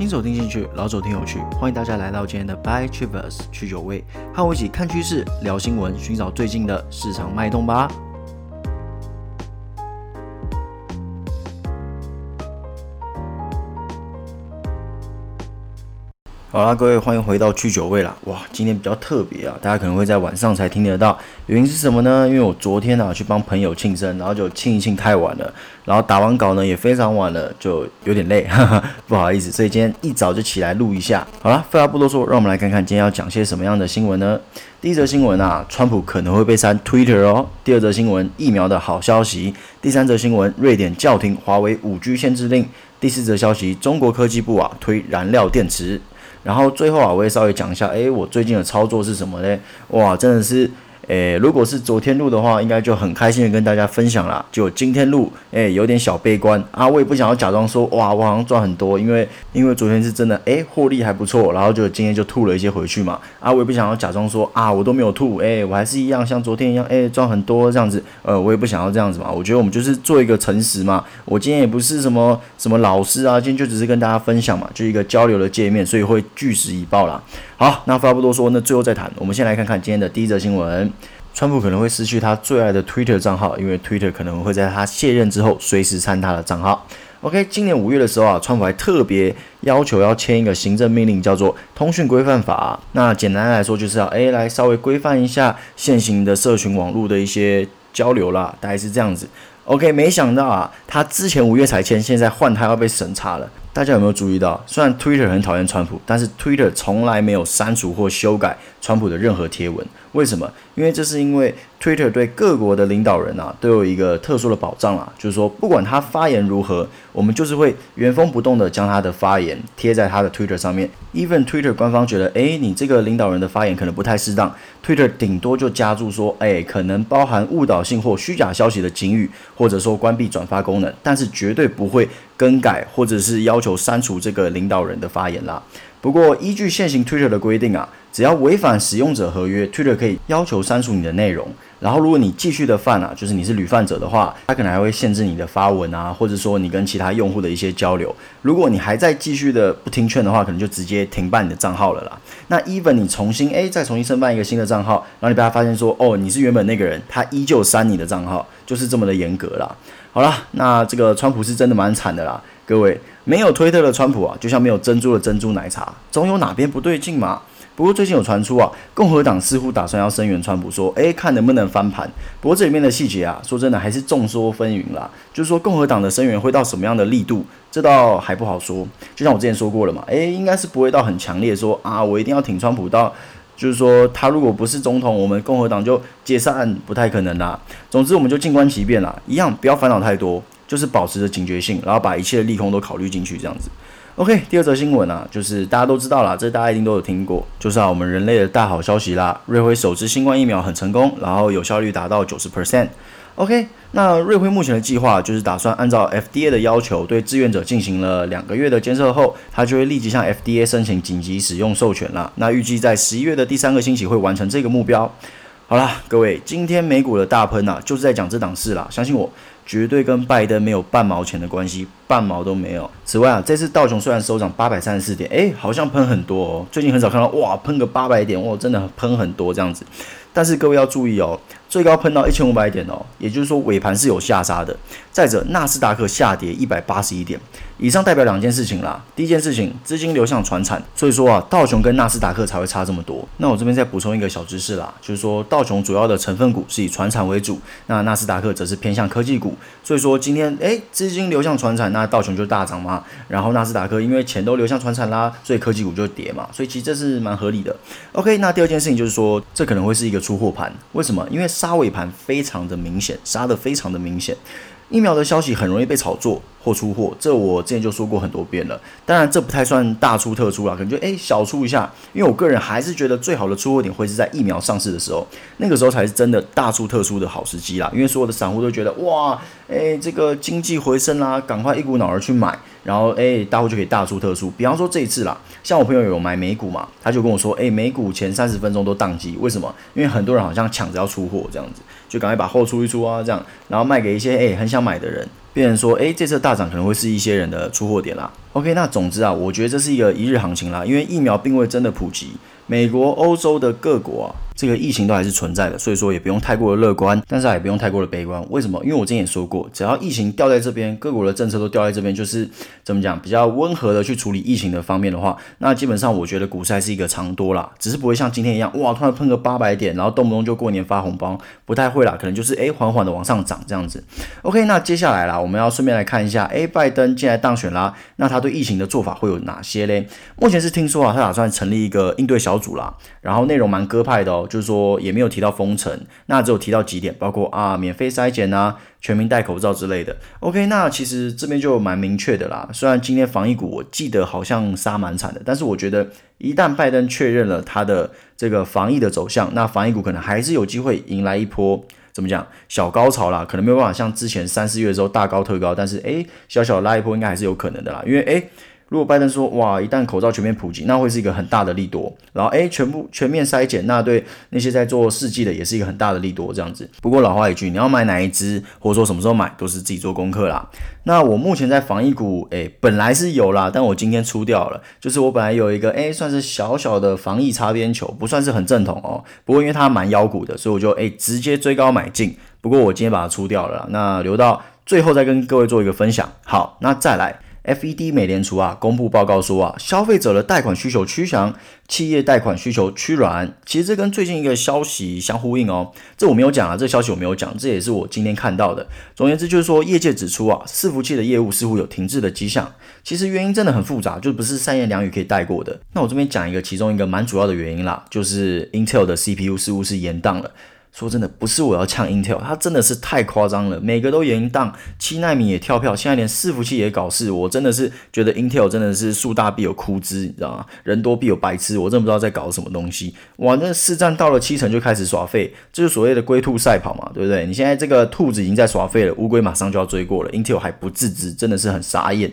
新手听进去，老手听有趣，欢迎大家来到今天的 By Trivers 去酒味，和我一起看趋势、聊新闻，寻找最近的市场脉动吧。好啦，各位欢迎回到去酒味啦！哇，今天比较特别啊，大家可能会在晚上才听得到，原因是什么呢？因为我昨天啊去帮朋友庆生，然后就庆一庆太晚了，然后打完稿呢也非常晚了，就有点累，哈哈，不好意思，所以今天一早就起来录一下。好啦，废话不多说，让我们来看看今天要讲些什么样的新闻呢？第一则新闻啊，川普可能会被删 Twitter 哦。第二则新闻，疫苗的好消息。第三则新闻，瑞典叫停华为 5G 限制令。第四则消息，中国科技部啊推燃料电池。然后最后啊，我也稍微讲一下，哎，我最近的操作是什么呢？哇，真的是。诶，如果是昨天录的话，应该就很开心的跟大家分享啦。就今天录，诶，有点小悲观啊。我也不想要假装说，哇，我好像赚很多，因为因为昨天是真的，诶，获利还不错，然后就今天就吐了一些回去嘛。啊，我也不想要假装说，啊，我都没有吐，诶，我还是一样像昨天一样，诶，赚很多这样子。呃，我也不想要这样子嘛。我觉得我们就是做一个诚实嘛。我今天也不是什么什么老师啊，今天就只是跟大家分享嘛，就一个交流的界面，所以会据实以报啦。好，那话不多说，那最后再谈。我们先来看看今天的第一则新闻。川普可能会失去他最爱的 Twitter 账号，因为 Twitter 可能会在他卸任之后随时删他的账号。OK，今年五月的时候啊，川普还特别要求要签一个行政命令，叫做《通讯规范法》。那简单来说，就是要诶来稍微规范一下现行的社群网络的一些交流啦，大概是这样子。OK，没想到啊，他之前五月才签，现在换他要被审查了。大家有没有注意到？虽然 Twitter 很讨厌川普，但是 Twitter 从来没有删除或修改川普的任何贴文。为什么？因为这是因为 Twitter 对各国的领导人啊都有一个特殊的保障啊，就是说不管他发言如何，我们就是会原封不动的将他的发言贴在他的 Twitter 上面。Even Twitter 官方觉得，诶，你这个领导人的发言可能不太适当，Twitter 顶多就加注说，诶，可能包含误导性或虚假消息的警语，或者说关闭转发功能，但是绝对不会更改或者是要求删除这个领导人的发言啦。不过，依据现行 Twitter 的规定啊，只要违反使用者合约，Twitter 可以要求删除你的内容。然后，如果你继续的犯啊，就是你是屡犯者的话，他可能还会限制你的发文啊，或者说你跟其他用户的一些交流。如果你还在继续的不听劝的话，可能就直接停办你的账号了啦。那 even 你重新诶再重新申办一个新的账号，然后你被他发现说哦你是原本那个人，他依旧删你的账号，就是这么的严格啦。好啦，那这个川普是真的蛮惨的啦，各位。没有推特的川普啊，就像没有珍珠的珍珠奶茶，总有哪边不对劲嘛。不过最近有传出啊，共和党似乎打算要声援川普，说，诶，看能不能翻盘。不过这里面的细节啊，说真的还是众说纷纭啦。就是说共和党的声援会到什么样的力度，这倒还不好说。就像我之前说过了嘛，诶，应该是不会到很强烈说啊，我一定要挺川普到，就是说他如果不是总统，我们共和党就解散，不太可能啦。总之我们就静观其变啦，一样不要烦恼太多。就是保持着警觉性，然后把一切的利空都考虑进去，这样子。OK，第二则新闻啊，就是大家都知道啦，这大家一定都有听过，就是啊，我们人类的大好消息啦，瑞辉首支新冠疫苗很成功，然后有效率达到九十 percent。OK，那瑞辉目前的计划就是打算按照 FDA 的要求，对志愿者进行了两个月的监测后，他就会立即向 FDA 申请紧急使用授权啦。那预计在十一月的第三个星期会完成这个目标。好啦，各位，今天美股的大喷啊，就是在讲这档事啦，相信我。绝对跟拜登没有半毛钱的关系，半毛都没有。此外啊，这次道琼虽然收涨八百三十四点，哎，好像喷很多哦。最近很少看到哇，喷个八百点，哇，真的喷很多这样子。但是各位要注意哦，最高喷到一千五百点哦，也就是说尾盘是有下杀的。再者，纳斯达克下跌一百八十一点。以上代表两件事情啦。第一件事情，资金流向传产，所以说啊，道琼跟纳斯达克才会差这么多。那我这边再补充一个小知识啦，就是说道琼主要的成分股是以传产为主，那纳斯达克则是偏向科技股。所以说今天诶，资金流向传产，那道琼就大涨嘛。然后纳斯达克因为钱都流向传产啦，所以科技股就跌嘛。所以其实这是蛮合理的。OK，那第二件事情就是说，这可能会是一个出货盘。为什么？因为杀尾盘非常的明显，杀得非常的明显。疫苗的消息很容易被炒作或出货，这我之前就说过很多遍了。当然，这不太算大出特出啦，可能就诶小出一下。因为我个人还是觉得最好的出货点会是在疫苗上市的时候，那个时候才是真的大出特出的好时机啦。因为所有的散户都觉得哇，诶这个经济回升啦，赶快一股脑儿去买，然后诶大户就可以大出特出。比方说这一次啦，像我朋友有买美股嘛，他就跟我说，诶美股前三十分钟都宕机，为什么？因为很多人好像抢着要出货这样子。就赶快把货出一出啊，这样，然后卖给一些诶很想买的人，变成说，诶，这次大涨可能会是一些人的出货点啦。OK，那总之啊，我觉得这是一个一日行情啦，因为疫苗并未真的普及，美国、欧洲的各国啊。这个疫情都还是存在的，所以说也不用太过的乐观，但是也不用太过的悲观。为什么？因为我之前也说过，只要疫情掉在这边，各国的政策都掉在这边，就是怎么讲，比较温和的去处理疫情的方面的话，那基本上我觉得股市还是一个长多啦，只是不会像今天一样，哇，突然喷个八百点，然后动不动就过年发红包，不太会啦，可能就是诶缓缓的往上涨这样子。OK，那接下来啦，我们要顺便来看一下，诶，拜登既然当选啦，那他对疫情的做法会有哪些嘞？目前是听说啊，他打算成立一个应对小组啦，然后内容蛮鸽派的哦，就是说也没有。提到封城，那只有提到几点，包括啊免费筛检啊，全民戴口罩之类的。OK，那其实这边就蛮明确的啦。虽然今天防疫股我记得好像杀蛮惨的，但是我觉得一旦拜登确认了他的这个防疫的走向，那防疫股可能还是有机会迎来一波怎么讲小高潮啦。可能没有办法像之前三四月的时候大高特高，但是诶小小拉一波应该还是有可能的啦，因为诶。如果拜登说哇，一旦口罩全面普及，那会是一个很大的利多。然后诶，全部全面筛检，那对那些在做试剂的也是一个很大的利多。这样子。不过老话一句，你要买哪一支，或者说什么时候买，都是自己做功课啦。那我目前在防疫股，诶，本来是有啦，但我今天出掉了。就是我本来有一个诶，算是小小的防疫擦边球，不算是很正统哦。不过因为它蛮妖股的，所以我就诶直接追高买进。不过我今天把它出掉了，那留到最后再跟各位做一个分享。好，那再来。FED 美联储啊，公布报告说啊，消费者的贷款需求趋强，企业贷款需求趋软。其实这跟最近一个消息相呼应哦。这我没有讲啊，这消息我没有讲，这也是我今天看到的。总而言之，就是说业界指出啊，伺服器的业务似乎有停滞的迹象。其实原因真的很复杂，就不是三言两语可以带过的。那我这边讲一个其中一个蛮主要的原因啦，就是 Intel 的 CPU 似乎是延宕了。说真的，不是我要呛 Intel，它真的是太夸张了，每个都延宕，七纳米也跳票，现在连伺服器也搞事，我真的是觉得 Intel 真的是树大必有枯枝，你知道吗？人多必有白痴，我真的不知道在搞什么东西。哇，那市占到了七成就开始耍废，这就是所谓的龟兔赛跑嘛，对不对？你现在这个兔子已经在耍废了，乌龟马上就要追过了，Intel 还不自知，真的是很傻眼。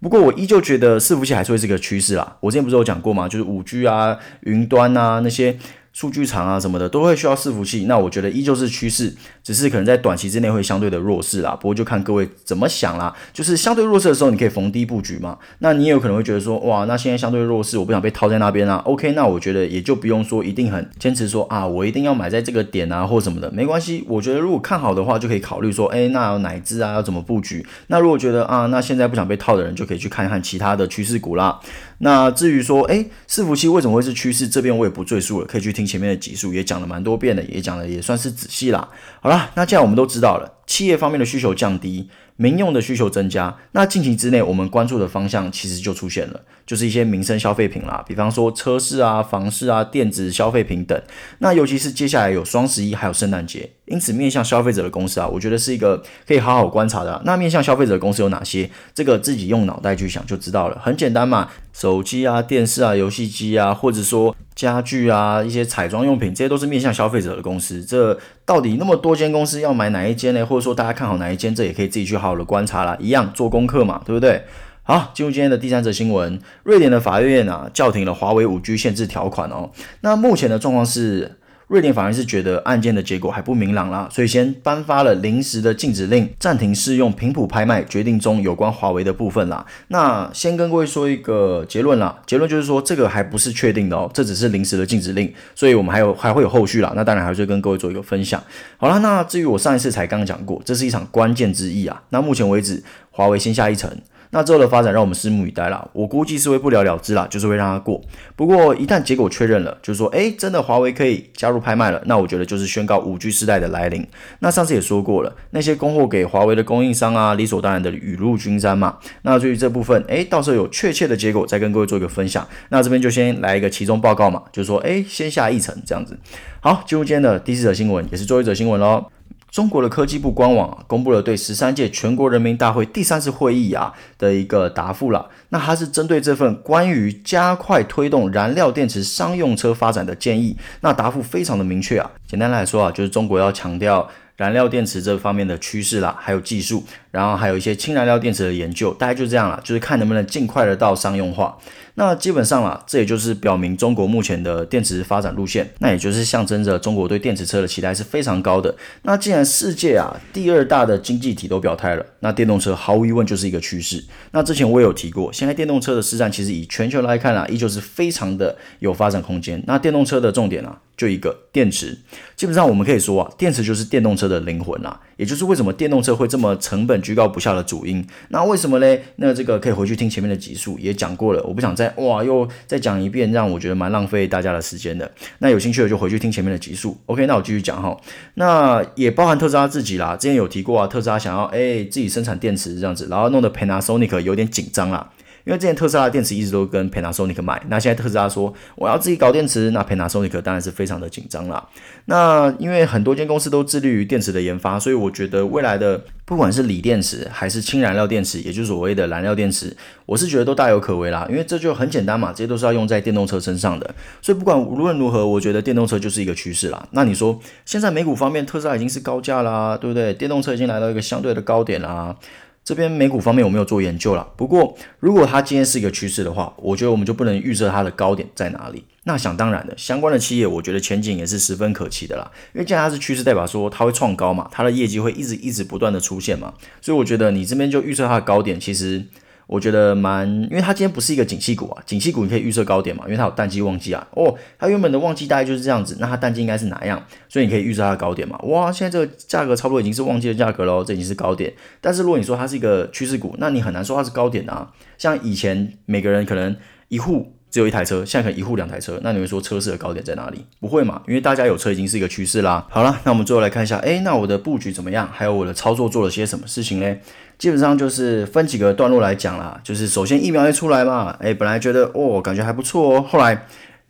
不过我依旧觉得伺服器还是会是个趋势啦。我之前不是有讲过吗？就是五 G 啊、云端啊那些。数据长啊什么的都会需要伺服器，那我觉得依旧是趋势，只是可能在短期之内会相对的弱势啦。不过就看各位怎么想啦，就是相对弱势的时候，你可以逢低布局嘛。那你也有可能会觉得说，哇，那现在相对弱势，我不想被套在那边啊。OK，那我觉得也就不用说一定很坚持说啊，我一定要买在这个点啊或什么的，没关系。我觉得如果看好的话，就可以考虑说，哎，那有哪支啊，要怎么布局？那如果觉得啊，那现在不想被套的人，就可以去看一看其他的趋势股啦。那至于说，哎，伺服器为什么会是趋势？这边我也不赘述了，可以去听前面的集数，也讲了蛮多遍的，也讲的也算是仔细啦。好啦，那既然我们都知道了，企业方面的需求降低。民用的需求增加，那近期之内我们关注的方向其实就出现了，就是一些民生消费品啦，比方说车市啊、房市啊、电子消费品等。那尤其是接下来有双十一，还有圣诞节，因此面向消费者的公司啊，我觉得是一个可以好好观察的。那面向消费者的公司有哪些？这个自己用脑袋去想就知道了，很简单嘛，手机啊、电视啊、游戏机啊，或者说家具啊、一些彩妆用品，这些都是面向消费者的公司。这到底那么多间公司要买哪一间呢？或者说大家看好哪一间？这也可以自己去好好的观察啦，一样做功课嘛，对不对？好，进入今天的第三则新闻，瑞典的法院啊叫停了华为五 G 限制条款哦。那目前的状况是。瑞典法院是觉得案件的结果还不明朗啦，所以先颁发了临时的禁止令，暂停适用频谱拍卖决定中有关华为的部分啦。那先跟各位说一个结论啦，结论就是说这个还不是确定的哦，这只是临时的禁止令，所以我们还有还会有后续啦。那当然还是跟各位做一个分享。好了，那至于我上一次才刚讲过，这是一场关键之役啊。那目前为止，华为先下一城。那之后的发展让我们拭目以待啦，我估计是会不了了之啦，就是会让它过。不过一旦结果确认了，就是说，诶，真的华为可以加入拍卖了，那我觉得就是宣告五 G 时代的来临。那上次也说过了，那些供货给华为的供应商啊，理所当然的雨露均沾嘛。那至于这部分，诶，到时候有确切的结果再跟各位做一个分享。那这边就先来一个其中报告嘛，就是说，诶，先下一层这样子。好，进入今天的第四则新闻，也是最后一则新闻喽。中国的科技部官网，公布了对十三届全国人民大会第三次会议啊的一个答复了。那它是针对这份关于加快推动燃料电池商用车发展的建议，那答复非常的明确啊。简单来说啊，就是中国要强调燃料电池这方面的趋势啦，还有技术，然后还有一些氢燃料电池的研究，大概就这样了，就是看能不能尽快的到商用化。那基本上啦，这也就是表明中国目前的电池发展路线，那也就是象征着中国对电池车的期待是非常高的。那既然世界啊第二大的经济体都表态了，那电动车毫无疑问就是一个趋势。那之前我也有提过，现在电动车的市占其实以全球来看啊，依旧是非常的有发展空间。那电动车的重点啊，就一个电池。基本上我们可以说啊，电池就是电动车的灵魂啊，也就是为什么电动车会这么成本居高不下的主因。那为什么嘞？那这个可以回去听前面的集数也讲过了，我不想再。哇，又再讲一遍，让我觉得蛮浪费大家的时间的。那有兴趣的就回去听前面的集数。OK，那我继续讲哈。那也包含特斯拉自己啦，之前有提过啊，特斯拉想要哎自己生产电池这样子，然后弄得 Panasonic 有点紧张啦。因为之前特斯拉电池一直都跟 Panasonic 买，那现在特斯拉说我要自己搞电池，那 Panasonic 当然是非常的紧张啦。那因为很多间公司都致力于电池的研发，所以我觉得未来的不管是锂电池还是氢燃料电池，也就是所谓的燃料电池，我是觉得都大有可为啦。因为这就很简单嘛，这些都是要用在电动车身上的，所以不管无论如何，我觉得电动车就是一个趋势啦。那你说现在美股方面，特斯拉已经是高价啦，对不对？电动车已经来到一个相对的高点啦。这边美股方面我没有做研究了，不过如果它今天是一个趋势的话，我觉得我们就不能预测它的高点在哪里。那想当然的，相关的企业我觉得前景也是十分可期的啦，因为既然它是趋势，代表说它会创高嘛，它的业绩会一直一直不断的出现嘛，所以我觉得你这边就预测它的高点，其实。我觉得蛮，因为它今天不是一个景气股啊，景气股你可以预测高点嘛，因为它有淡季旺季啊。哦，它原本的旺季大概就是这样子，那它淡季应该是哪样？所以你可以预测它的高点嘛。哇，现在这个价格差不多已经是旺季的价格喽，这已经是高点。但是如果你说它是一个趋势股，那你很难说它是高点啊。像以前每个人可能一户。只有一台车，现在可能一户两台车，那你会说车市的高点在哪里？不会嘛，因为大家有车已经是一个趋势啦。好了，那我们最后来看一下，哎，那我的布局怎么样？还有我的操作做了些什么事情呢？基本上就是分几个段落来讲啦。就是首先疫苗一出来嘛，哎，本来觉得哦，感觉还不错哦，后来。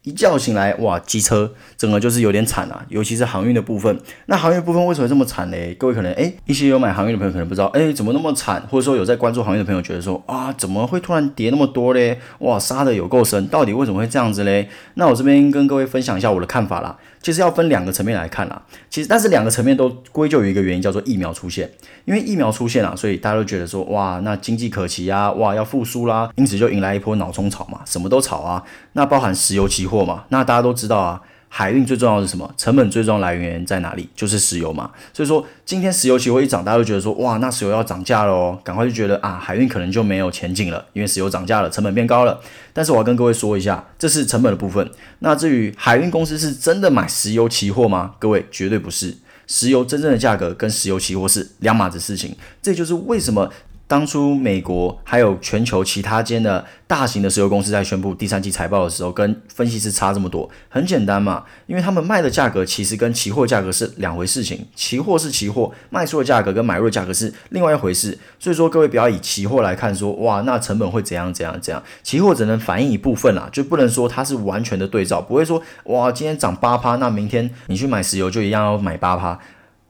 一觉醒来，哇，机车整个就是有点惨啊，尤其是航运的部分。那航运部分为什么这么惨呢？各位可能诶，一些有买航运的朋友可能不知道，诶，怎么那么惨？或者说有在关注航运的朋友觉得说，啊，怎么会突然跌那么多嘞？哇，杀的有够深，到底为什么会这样子嘞？那我这边跟各位分享一下我的看法啦。其实要分两个层面来看啦，其实但是两个层面都归咎于一个原因，叫做疫苗出现。因为疫苗出现啊，所以大家都觉得说，哇，那经济可期啊，哇，要复苏啦，因此就迎来一波脑中炒嘛，什么都炒啊。那包含石油期货嘛，那大家都知道啊。海运最重要的是什么？成本最重要来源在哪里？就是石油嘛。所以说，今天石油期货一涨，大家都觉得说，哇，那石油要涨价了哦，赶快就觉得啊，海运可能就没有前景了，因为石油涨价了，成本变高了。但是我要跟各位说一下，这是成本的部分。那至于海运公司是真的买石油期货吗？各位绝对不是，石油真正的价格跟石油期货是两码子事情。这就是为什么。当初美国还有全球其他间的大型的石油公司在宣布第三季财报的时候，跟分析师差这么多，很简单嘛，因为他们卖的价格其实跟期货价格是两回事。情，期货是期货，卖出的价格跟买入的价格是另外一回事，所以说各位不要以期货来看说，哇，那成本会怎样怎样。怎样，期货只能反映一部分啦，就不能说它是完全的对照，不会说哇，今天涨八趴，那明天你去买石油就一样要买八趴，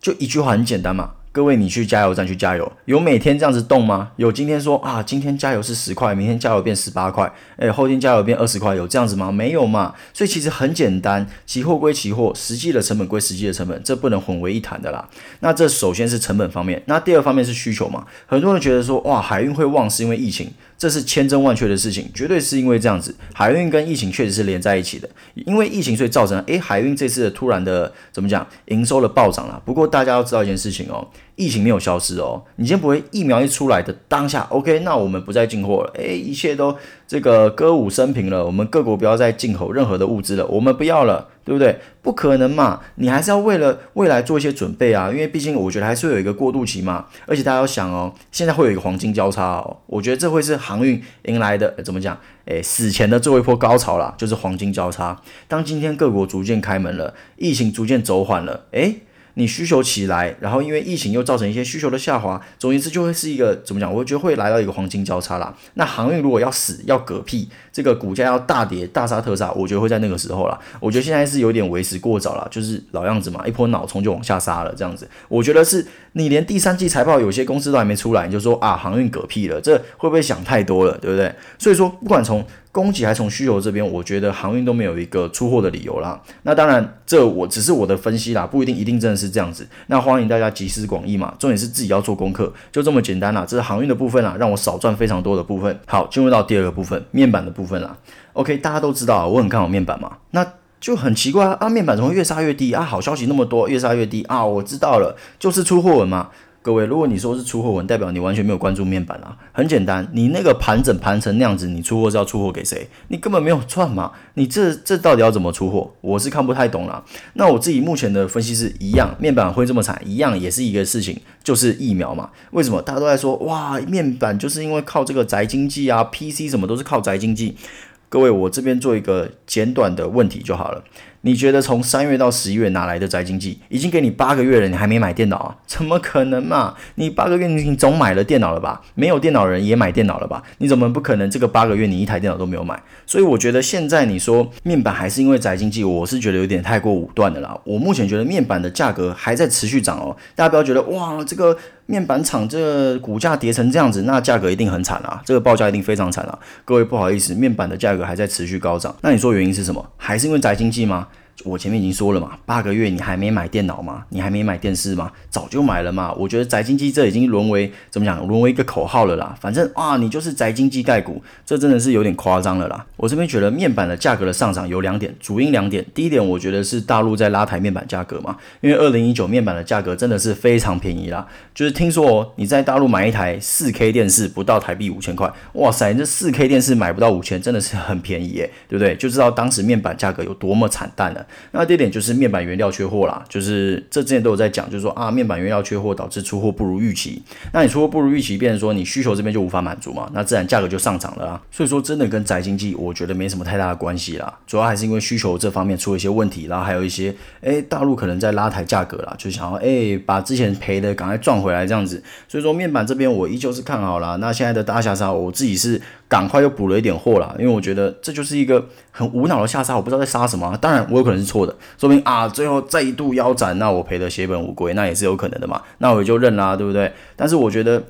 就一句话很简单嘛。各位，你去加油站去加油，有每天这样子动吗？有今天说啊，今天加油是十块，明天加油变十八块，诶，后天加油变二十块，有这样子吗？没有嘛。所以其实很简单，期货归期货，实际的成本归实际的成本，这不能混为一谈的啦。那这首先是成本方面，那第二方面是需求嘛。很多人觉得说，哇，海运会旺是因为疫情。这是千真万确的事情，绝对是因为这样子，海运跟疫情确实是连在一起的。因为疫情，所以造成诶海运这次的突然的怎么讲，营收的暴涨了。不过大家要知道一件事情哦，疫情没有消失哦。你今天不会疫苗一出来的当下，OK，那我们不再进货了，诶，一切都这个歌舞升平了。我们各国不要再进口任何的物资了，我们不要了。对不对？不可能嘛！你还是要为了未来做一些准备啊，因为毕竟我觉得还是会有一个过渡期嘛。而且大家要想哦，现在会有一个黄金交叉哦，我觉得这会是航运迎来的怎么讲？诶，死前的最后一波高潮啦，就是黄金交叉。当今天各国逐渐开门了，疫情逐渐走缓了，诶。你需求起来，然后因为疫情又造成一些需求的下滑，总言之就会是一个怎么讲？我觉得会来到一个黄金交叉啦。那航运如果要死要嗝屁，这个股价要大跌大杀特杀，我觉得会在那个时候啦。我觉得现在是有点为时过早了，就是老样子嘛，一波脑冲就往下杀了这样子。我觉得是你连第三季财报有些公司都还没出来，你就说啊航运嗝屁了，这会不会想太多了，对不对？所以说不管从供给还从需求这边，我觉得航运都没有一个出货的理由啦。那当然，这我只是我的分析啦，不一定一定真的是这样子。那欢迎大家集思广益嘛，重点是自己要做功课，就这么简单啦。这是航运的部分啦，让我少赚非常多的部分。好，进入到第二个部分，面板的部分啦。OK，大家都知道我很看好面板嘛，那就很奇怪啊，面板怎么越杀越低啊？好消息那么多，越杀越低啊？我知道了，就是出货文嘛。各位，如果你说是出货文，代表你完全没有关注面板啊。很简单，你那个盘整盘成那样子，你出货是要出货给谁？你根本没有赚嘛。你这这到底要怎么出货？我是看不太懂啦。那我自己目前的分析是一样，面板会这么惨，一样也是一个事情，就是疫苗嘛。为什么大家都在说哇，面板就是因为靠这个宅经济啊，PC 什么都是靠宅经济。各位，我这边做一个简短的问题就好了。你觉得从三月到十一月哪来的宅经济？已经给你八个月了，你还没买电脑啊？怎么可能嘛？你八个月你总买了电脑了吧？没有电脑的人也买电脑了吧？你怎么不可能这个八个月你一台电脑都没有买？所以我觉得现在你说面板还是因为宅经济，我是觉得有点太过武断的啦。我目前觉得面板的价格还在持续涨哦，大家不要觉得哇这个。面板厂这股价跌成这样子，那价格一定很惨啊！这个报价一定非常惨啊！各位不好意思，面板的价格还在持续高涨，那你说原因是什么？还是因为宅经济吗？我前面已经说了嘛，八个月你还没买电脑吗？你还没买电视吗？早就买了嘛。我觉得宅经济这已经沦为怎么讲？沦为一个口号了啦。反正啊，你就是宅经济概股，这真的是有点夸张了啦。我这边觉得面板的价格的上涨有两点，主因两点。第一点，我觉得是大陆在拉抬面板价格嘛，因为二零一九面板的价格真的是非常便宜啦。就是听说哦，你在大陆买一台四 K 电视不到台币五千块，哇塞，这四 K 电视买不到五千，真的是很便宜耶，对不对？就知道当时面板价格有多么惨淡了。那第二点就是面板原料缺货啦，就是这之前都有在讲，就是说啊，面板原料缺货导致出货不如预期。那你出货不如预期，变成说你需求这边就无法满足嘛，那自然价格就上涨了啊。所以说真的跟宅经济，我觉得没什么太大的关系啦，主要还是因为需求这方面出了一些问题，然后还有一些哎，大陆可能在拉抬价格啦，就想要哎把之前赔的赶快赚回来这样子。所以说面板这边我依旧是看好啦。那现在的大下杀，我自己是赶快又补了一点货啦，因为我觉得这就是一个很无脑的下杀，我不知道在杀什么。当然我有可能是错的。说明啊，最后再度腰斩，那我赔的血本无归，那也是有可能的嘛。那我也就认啦，对不对？但是我觉得，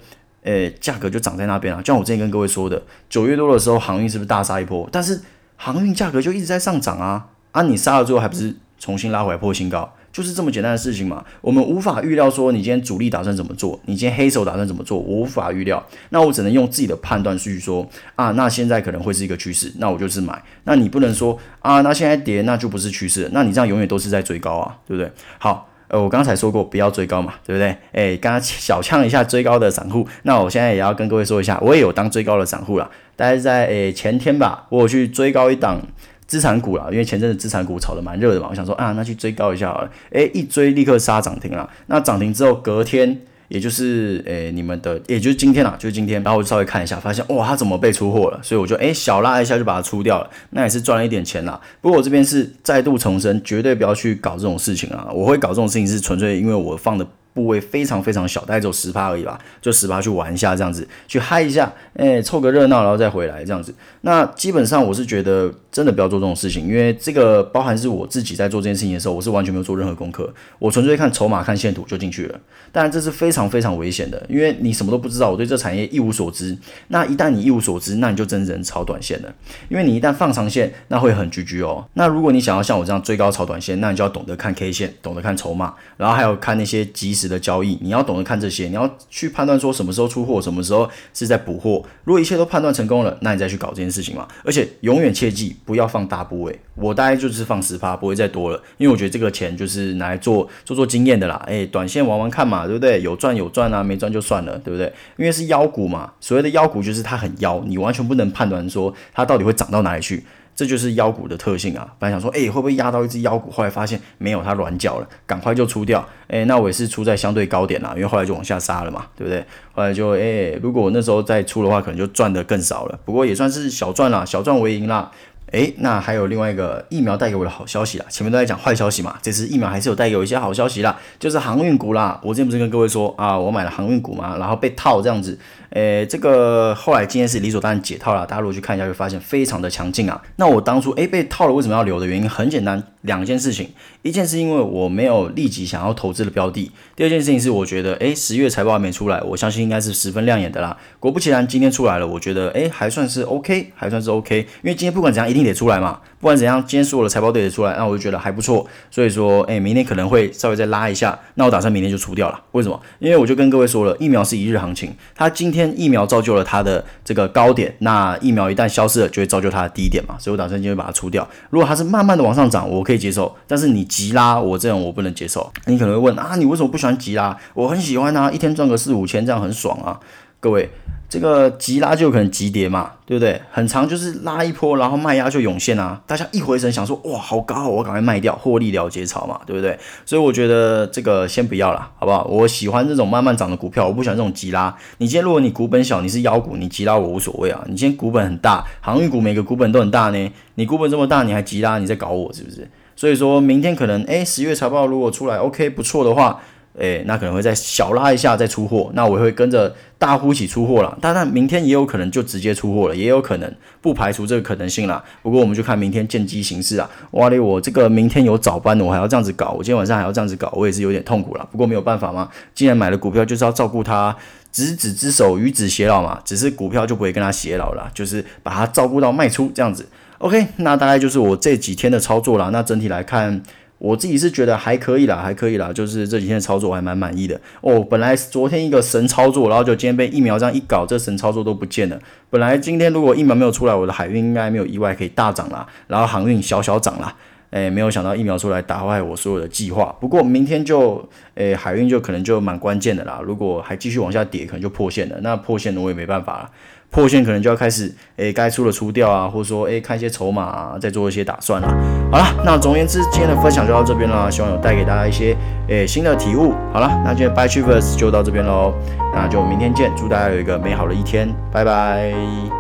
诶、价格就涨在那边啊。就像我之前跟各位说的，九月多的时候，航运是不是大杀一波？但是航运价格就一直在上涨啊，啊，你杀了之后还不是重新拉回来破新高？就是这么简单的事情嘛，我们无法预料说你今天主力打算怎么做，你今天黑手打算怎么做，我无法预料。那我只能用自己的判断去说啊，那现在可能会是一个趋势，那我就是买。那你不能说啊，那现在跌那就不是趋势，那你这样永远都是在追高啊，对不对？好，呃，我刚才说过不要追高嘛，对不对？哎，刚刚小呛一下追高的散户，那我现在也要跟各位说一下，我也有当追高的散户了，大概在诶前天吧，我去追高一档。资产股啦，因为前阵子资产股炒得蛮热的嘛，我想说啊，那去追高一下好了。诶，一追立刻杀涨停了。那涨停之后隔天，也就是诶你们的，也就是今天啦，就是今天，然后我就稍微看一下，发现哇，它怎么被出货了？所以我就诶小拉一下就把它出掉了，那也是赚了一点钱啦。不过我这边是再度重申，绝对不要去搞这种事情啊！我会搞这种事情是纯粹因为我放的。部位非常非常小，大概只有十趴而已吧，就十趴去玩一下这样子，去嗨一下，哎，凑个热闹，然后再回来这样子。那基本上我是觉得真的不要做这种事情，因为这个包含是我自己在做这件事情的时候，我是完全没有做任何功课，我纯粹看筹码、看线图就进去了。当然这是非常非常危险的，因为你什么都不知道，我对这产业一无所知。那一旦你一无所知，那你就真人炒短线了，因为你一旦放长线，那会很 GG 哦。那如果你想要像我这样追高炒短线，那你就要懂得看 K 线，懂得看筹码，然后还有看那些即时的交易，你要懂得看这些，你要去判断说什么时候出货，什么时候是在补货。如果一切都判断成功了，那你再去搞这件事情嘛。而且永远切记不要放大部位，我大概就是放十趴，不会再多了，因为我觉得这个钱就是拿来做做做经验的啦。诶，短线玩玩看嘛，对不对？有赚有赚啊，没赚就算了，对不对？因为是妖股嘛，所谓的妖股就是它很妖，你完全不能判断说它到底会涨到哪里去。这就是妖股的特性啊！本来想说，哎，会不会压到一只妖股？后来发现没有，它软脚了，赶快就出掉。哎，那我也是出在相对高点啦，因为后来就往下杀了嘛，对不对？后来就，哎，如果我那时候再出的话，可能就赚的更少了。不过也算是小赚啦，小赚为盈啦。诶，那还有另外一个疫苗带给我的好消息啦，前面都在讲坏消息嘛，这次疫苗还是有带给我一些好消息啦，就是航运股啦。我之前不是跟各位说啊，我买了航运股嘛，然后被套这样子，诶，这个后来今天是理所当然解套了，大家如果去看一下，会发现非常的强劲啊。那我当初诶被套了，为什么要留的原因很简单。两件事情，一件是因为我没有立即想要投资的标的，第二件事情是我觉得，诶，十月财报还没出来，我相信应该是十分亮眼的啦。果不其然，今天出来了，我觉得，诶，还算是 OK，还算是 OK，因为今天不管怎样一定得出来嘛，不管怎样，今天所有的财报都得出来，那我就觉得还不错。所以说，诶，明天可能会稍微再拉一下，那我打算明天就出掉了。为什么？因为我就跟各位说了，疫苗是一日行情，它今天疫苗造就了它的这个高点，那疫苗一旦消失了，就会造就它的低点嘛，所以我打算今天把它出掉。如果它是慢慢的往上涨，我可以接受，但是你急拉，我这种我不能接受。你可能会问啊，你为什么不喜欢急拉？我很喜欢啊，一天赚个四五千，这样很爽啊。各位，这个急拉就可能急跌嘛，对不对？很长就是拉一波，然后卖压就涌现啊。大家一回神想说，哇，好高，我赶快卖掉，获利了结潮嘛，对不对？所以我觉得这个先不要啦，好不好？我喜欢这种慢慢涨的股票，我不喜欢这种急拉。你今天如果你股本小，你是妖股，你急拉我无所谓啊。你今天股本很大，航运股每个股本都很大呢，你股本这么大，你还急拉，你在搞我是不是？所以说明天可能，诶，十月财报如果出来，OK 不错的话。诶，那可能会再小拉一下再出货，那我会跟着大呼起出货了。当然，明天也有可能就直接出货了，也有可能不排除这个可能性啦。不过我们就看明天见机行事啊。哇嘞，我这个明天有早班的，我还要这样子搞，我今天晚上还要这样子搞，我也是有点痛苦了。不过没有办法嘛，既然买了股票，就是要照顾它，执子之手，与子偕老嘛。只是股票就不会跟他偕老了，就是把它照顾到卖出这样子。OK，那大概就是我这几天的操作了。那整体来看。我自己是觉得还可以啦，还可以啦，就是这几天的操作我还蛮满意的哦。本来昨天一个神操作，然后就今天被疫苗这样一搞，这神操作都不见了。本来今天如果疫苗没有出来，我的海运应该没有意外可以大涨啦，然后航运小小涨啦。诶，没有想到疫苗出来打坏我所有的计划。不过明天就诶海运就可能就蛮关键的啦。如果还继续往下跌，可能就破线了。那破线我也没办法了。破线可能就要开始，诶，该出的出掉啊，或者说，诶，看一些筹码啊，再做一些打算啦。好了，那总而言之，今天的分享就到这边了，希望有带给大家一些，诶，新的体悟。好了，那今天 Buy Travers 就到这边喽，那就明天见，祝大家有一个美好的一天，拜拜。